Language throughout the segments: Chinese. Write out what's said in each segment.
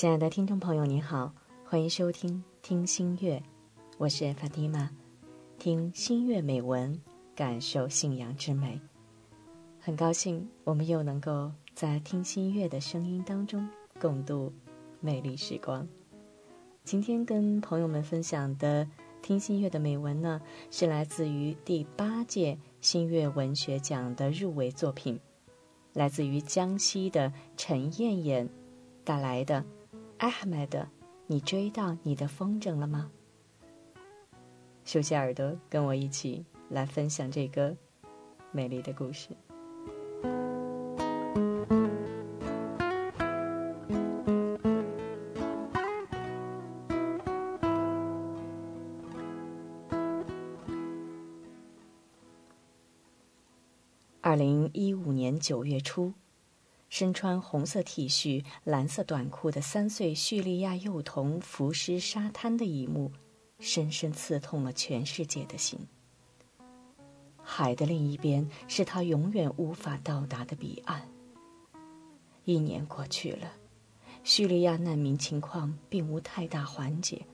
亲爱的听众朋友，你好，欢迎收听《听心月》，我是法蒂玛，听心月美文，感受信仰之美。很高兴我们又能够在听心月的声音当中共度美丽时光。今天跟朋友们分享的听心月的美文呢，是来自于第八届新月文学奖的入围作品，来自于江西的陈艳艳带来的。艾哈迈德，你追到你的风筝了吗？竖起耳朵，跟我一起来分享这个美丽的故事。二零一五年九月初。身穿红色 T 恤、蓝色短裤的三岁叙利亚幼童浮尸沙滩的一幕，深深刺痛了全世界的心。海的另一边是他永远无法到达的彼岸。一年过去了，叙利亚难民情况并无太大缓解，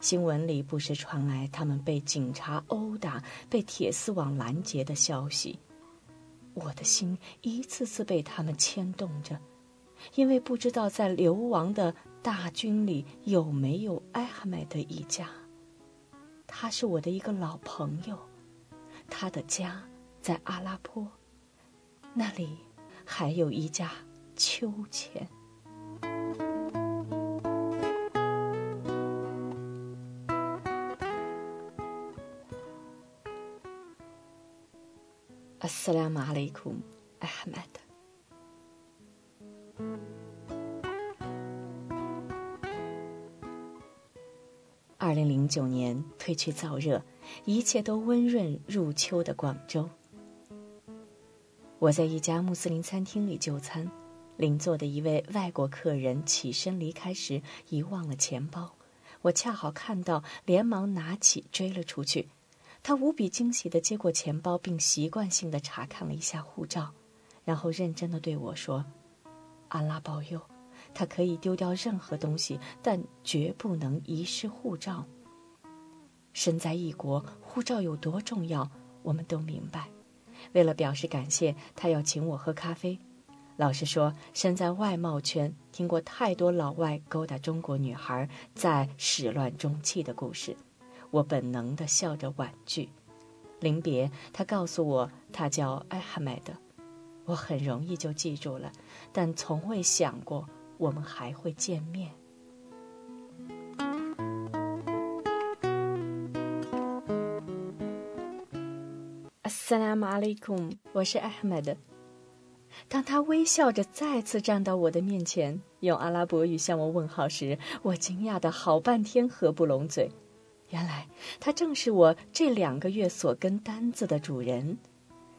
新闻里不时传来他们被警察殴打、被铁丝网拦截的消息。我的心一次次被他们牵动着，因为不知道在流亡的大军里有没有艾哈迈德一家。他是我的一个老朋友，他的家在阿拉坡，那里还有一家秋千。阿斯拉马里库，艾哈迈德。二零零九年，褪去燥热，一切都温润入秋的广州。我在一家穆斯林餐厅里就餐，邻座的一位外国客人起身离开时遗忘了钱包，我恰好看到，连忙拿起追了出去。他无比惊喜地接过钱包，并习惯性地查看了一下护照，然后认真地对我说：“安拉保佑，他可以丢掉任何东西，但绝不能遗失护照。身在异国，护照有多重要，我们都明白。为了表示感谢，他要请我喝咖啡。老实说，身在外贸圈，听过太多老外勾搭中国女孩，在始乱终弃的故事。”我本能地笑着婉拒。临别，他告诉我他叫艾哈迈德，我很容易就记住了，但从未想过我们还会见面。Assalamualaikum，，我是艾哈迈德。当他微笑着再次站到我的面前，用阿拉伯语向我问好时，我惊讶的好半天合不拢嘴。原来他正是我这两个月所跟单子的主人，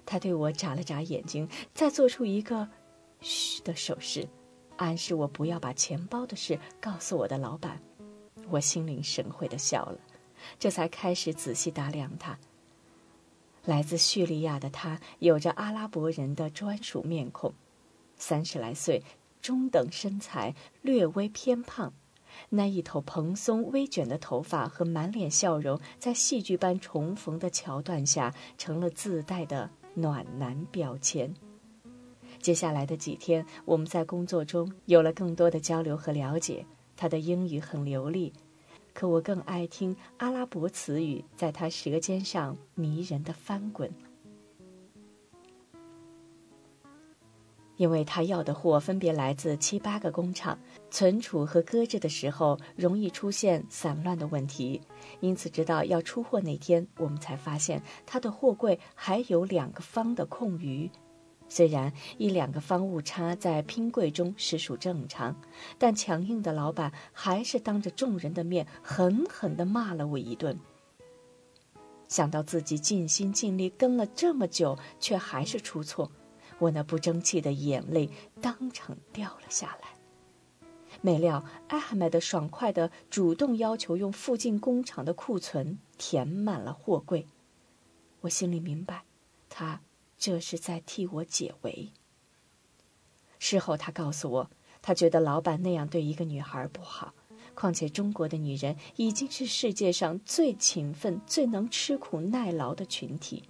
他对我眨了眨眼睛，再做出一个“嘘”的手势，暗示我不要把钱包的事告诉我的老板。我心领神会的笑了，这才开始仔细打量他。来自叙利亚的他，有着阿拉伯人的专属面孔，三十来岁，中等身材，略微偏胖。那一头蓬松微卷的头发和满脸笑容，在戏剧般重逢的桥段下，成了自带的暖男标签。接下来的几天，我们在工作中有了更多的交流和了解。他的英语很流利，可我更爱听阿拉伯词语在他舌尖上迷人的翻滚。因为他要的货分别来自七八个工厂，存储和搁置的时候容易出现散乱的问题，因此直到要出货那天，我们才发现他的货柜还有两个方的空余。虽然一两个方误差在拼柜中实属正常，但强硬的老板还是当着众人的面狠狠地骂了我一顿。想到自己尽心尽力跟了这么久，却还是出错。我那不争气的眼泪当场掉了下来。没料艾哈迈德爽快地主动要求用附近工厂的库存填满了货柜。我心里明白，他这是在替我解围。事后他告诉我，他觉得老板那样对一个女孩不好。况且中国的女人已经是世界上最勤奋、最能吃苦耐劳的群体。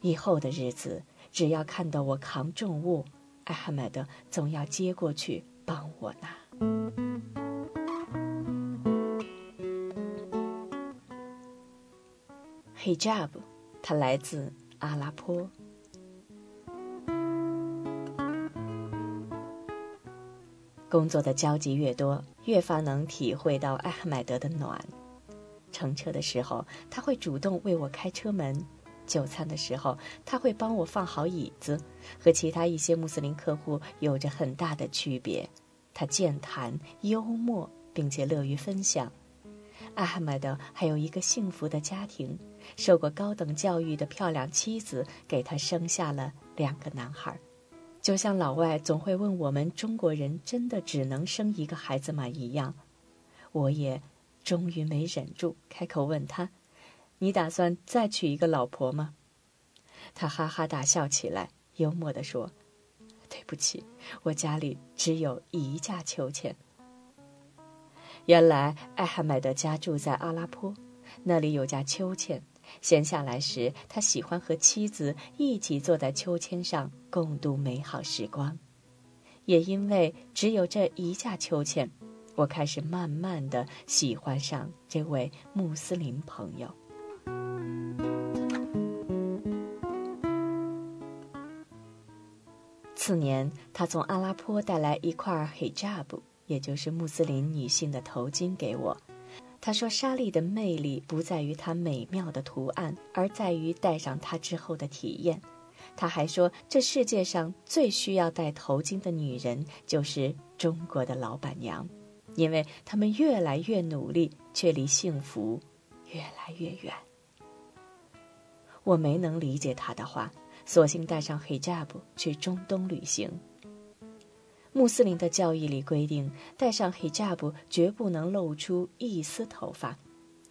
以后的日子，只要看到我扛重物，艾哈迈德总要接过去帮我拿。Hijab，它来自阿拉坡。工作的交集越多，越发能体会到艾哈迈德的暖。乘车的时候，他会主动为我开车门；就餐的时候，他会帮我放好椅子。和其他一些穆斯林客户有着很大的区别，他健谈、幽默，并且乐于分享。艾哈迈德还有一个幸福的家庭，受过高等教育的漂亮妻子，给他生下了两个男孩。就像老外总会问我们中国人真的只能生一个孩子吗一样，我也终于没忍住开口问他：“你打算再娶一个老婆吗？”他哈哈大笑起来，幽默地说：“对不起，我家里只有一架秋千。”原来艾哈迈德家住在阿拉坡，那里有架秋千。闲下来时，他喜欢和妻子一起坐在秋千上共度美好时光。也因为只有这一架秋千，我开始慢慢的喜欢上这位穆斯林朋友。次年，他从阿拉坡带来一块 hijab，也就是穆斯林女性的头巾给我。他说：“纱丽的魅力不在于它美妙的图案，而在于戴上它之后的体验。”他还说：“这世界上最需要戴头巾的女人就是中国的老板娘，因为她们越来越努力，却离幸福越来越远。”我没能理解他的话，索性带上 hijab 去中东旅行。穆斯林的教义里规定，戴上 hijab 绝不能露出一丝头发。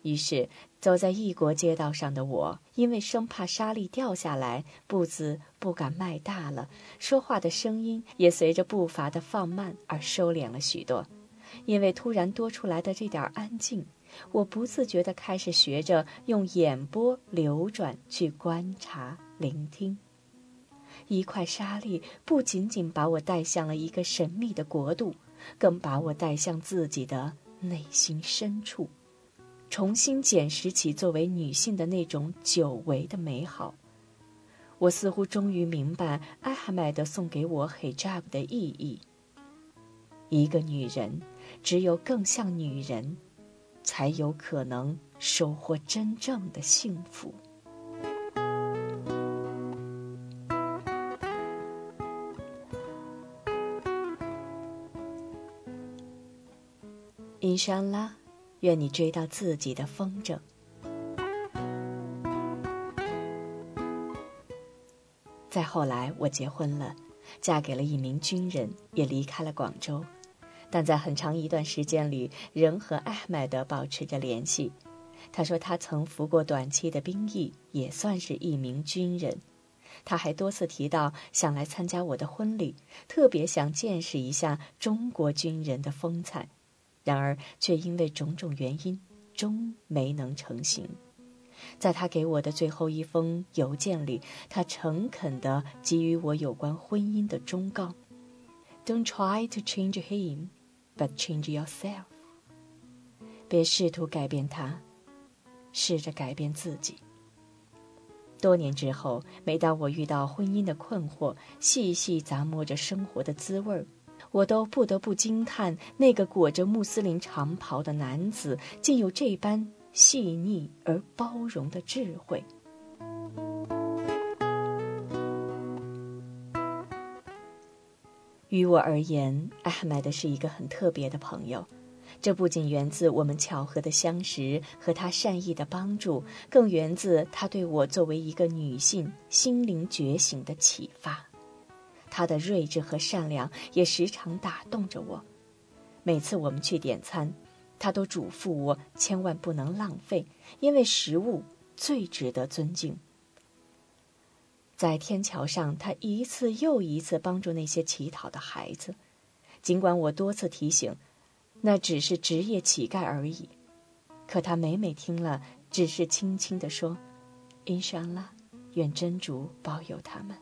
于是，走在异国街道上的我，因为生怕沙粒掉下来，步子不敢迈大了，说话的声音也随着步伐的放慢而收敛了许多。因为突然多出来的这点安静，我不自觉地开始学着用眼波流转去观察、聆听。一块沙粒不仅仅把我带向了一个神秘的国度，更把我带向自己的内心深处，重新捡拾起作为女性的那种久违的美好。我似乎终于明白艾哈迈德送给我 hijab 的意义。一个女人，只有更像女人，才有可能收获真正的幸福。伊莎拉，愿你追到自己的风筝。再后来，我结婚了，嫁给了一名军人，也离开了广州。但在很长一段时间里，仍和艾麦德保持着联系。他说他曾服过短期的兵役，也算是一名军人。他还多次提到想来参加我的婚礼，特别想见识一下中国军人的风采。然而，却因为种种原因，终没能成行。在他给我的最后一封邮件里，他诚恳地给予我有关婚姻的忠告：“Don't try to change him, but change yourself。”别试图改变他，试着改变自己。多年之后，每当我遇到婚姻的困惑，细细咂摸着生活的滋味儿。我都不得不惊叹，那个裹着穆斯林长袍的男子竟有这般细腻而包容的智慧。于我而言，艾哈迈德是一个很特别的朋友，这不仅源自我们巧合的相识和他善意的帮助，更源自他对我作为一个女性心灵觉醒的启发。他的睿智和善良也时常打动着我。每次我们去点餐，他都嘱咐我千万不能浪费，因为食物最值得尊敬。在天桥上，他一次又一次帮助那些乞讨的孩子。尽管我多次提醒，那只是职业乞丐而已，可他每每听了，只是轻轻地说：“伊莎拉，愿真主保佑他们。”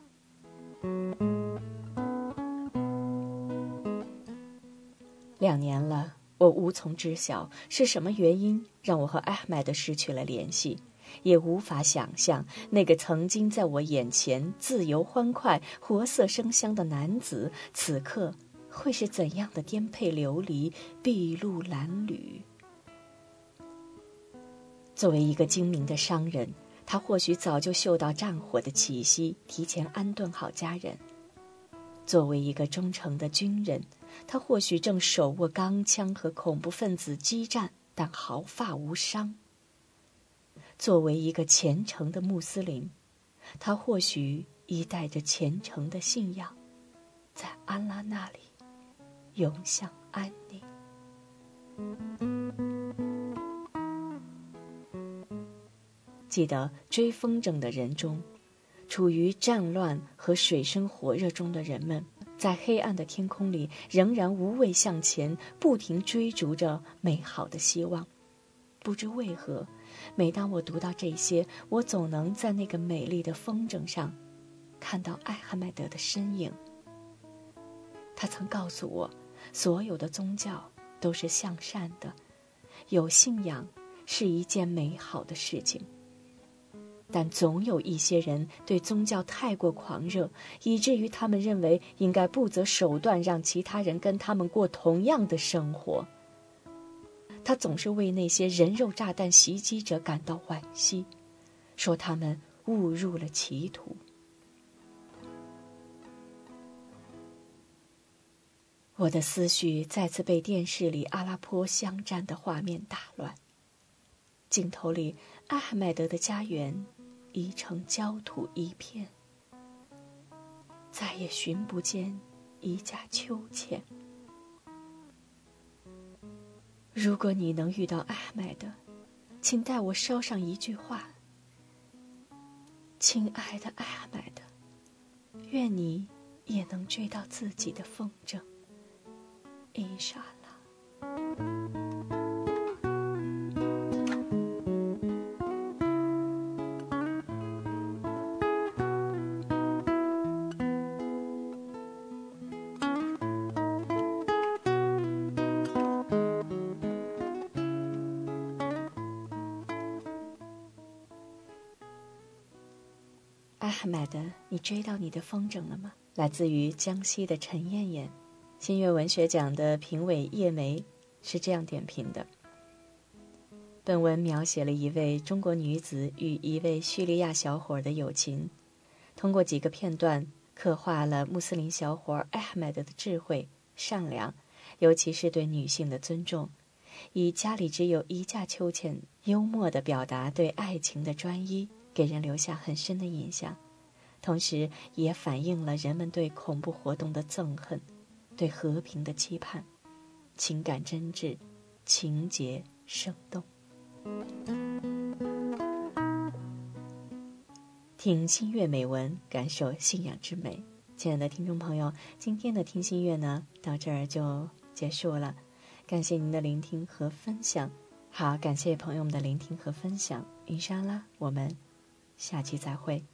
两年了，我无从知晓是什么原因让我和艾麦德失去了联系。也无法想象那个曾经在我眼前自由欢快、活色生香的男子，此刻会是怎样的颠沛流离、筚路蓝缕。作为一个精明的商人，他或许早就嗅到战火的气息，提前安顿好家人；作为一个忠诚的军人，他或许正手握钢枪和恐怖分子激战，但毫发无伤。作为一个虔诚的穆斯林，他或许已带着虔诚的信仰，在安拉那里永享安宁。记得追风筝的人中，处于战乱和水深火热中的人们，在黑暗的天空里仍然无畏向前，不停追逐着美好的希望。不知为何。每当我读到这些，我总能在那个美丽的风筝上，看到艾哈迈德的身影。他曾告诉我，所有的宗教都是向善的，有信仰是一件美好的事情。但总有一些人对宗教太过狂热，以至于他们认为应该不择手段让其他人跟他们过同样的生活。他总是为那些人肉炸弹袭击者感到惋惜，说他们误入了歧途。我的思绪再次被电视里阿拉坡相战的画面打乱，镜头里阿哈迈德的家园已成焦土一片，再也寻不见一架秋千。如果你能遇到阿麦的，请代我捎上一句话：“亲爱的阿麦的，愿你也能追到自己的风筝。”伊莎阿哈迈德，你追到你的风筝了吗？来自于江西的陈艳艳，新月文学奖的评委叶梅是这样点评的：本文描写了一位中国女子与一位叙利亚小伙的友情，通过几个片段刻画了穆斯林小伙艾哈迈德的智慧、善良，尤其是对女性的尊重，以家里只有一架秋千，幽默地表达对爱情的专一。给人留下很深的印象，同时也反映了人们对恐怖活动的憎恨，对和平的期盼，情感真挚，情节生动。听心悦美文，感受信仰之美。亲爱的听众朋友，今天的听心悦呢，到这儿就结束了。感谢您的聆听和分享。好，感谢朋友们的聆听和分享。云莎拉，我们。下期再会。